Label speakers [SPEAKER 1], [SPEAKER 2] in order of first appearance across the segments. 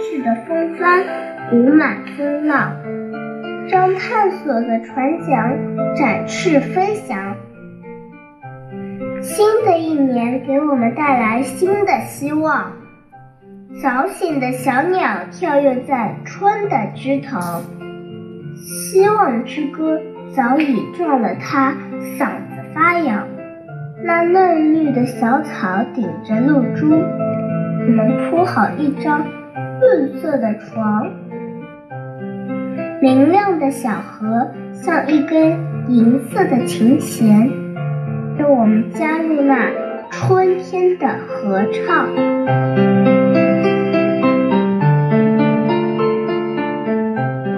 [SPEAKER 1] 世的风帆鼓满风浪，让探索的船桨展翅飞翔。新的一年给我们带来新的希望。早醒的小鸟跳跃在春的枝头，希望之歌早已撞了它嗓子发痒。那嫩绿的小草顶着露珠，我们铺好一张绿色的床。明亮的小河像一根银色的琴弦，让我们加入那春天的合唱。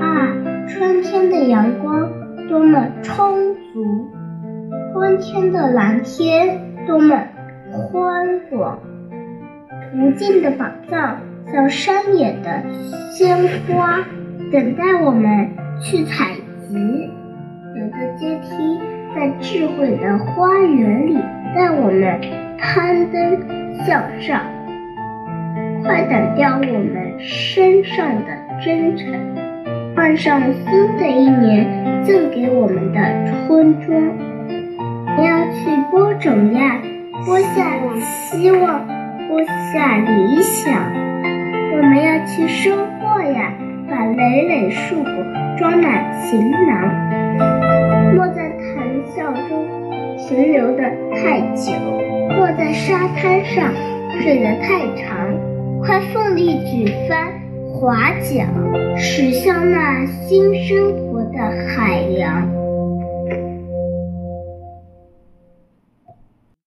[SPEAKER 1] 啊，春天的阳光多么充足，春天的蓝天多么宽广，无尽的宝藏到山野的鲜花，等待我们去采集。有个阶梯在智慧的花园里，带我们攀登向上。快掸掉我们身上的真诚。换上新的一年赠给我们的春装，我要去播种呀，播下希望，播下理想。我们要去收获呀，把累累树果装满行囊。莫在谈笑中停留的太久，莫在沙滩上睡得太长，快奋力举帆。划桨，驶向那新生活的海洋。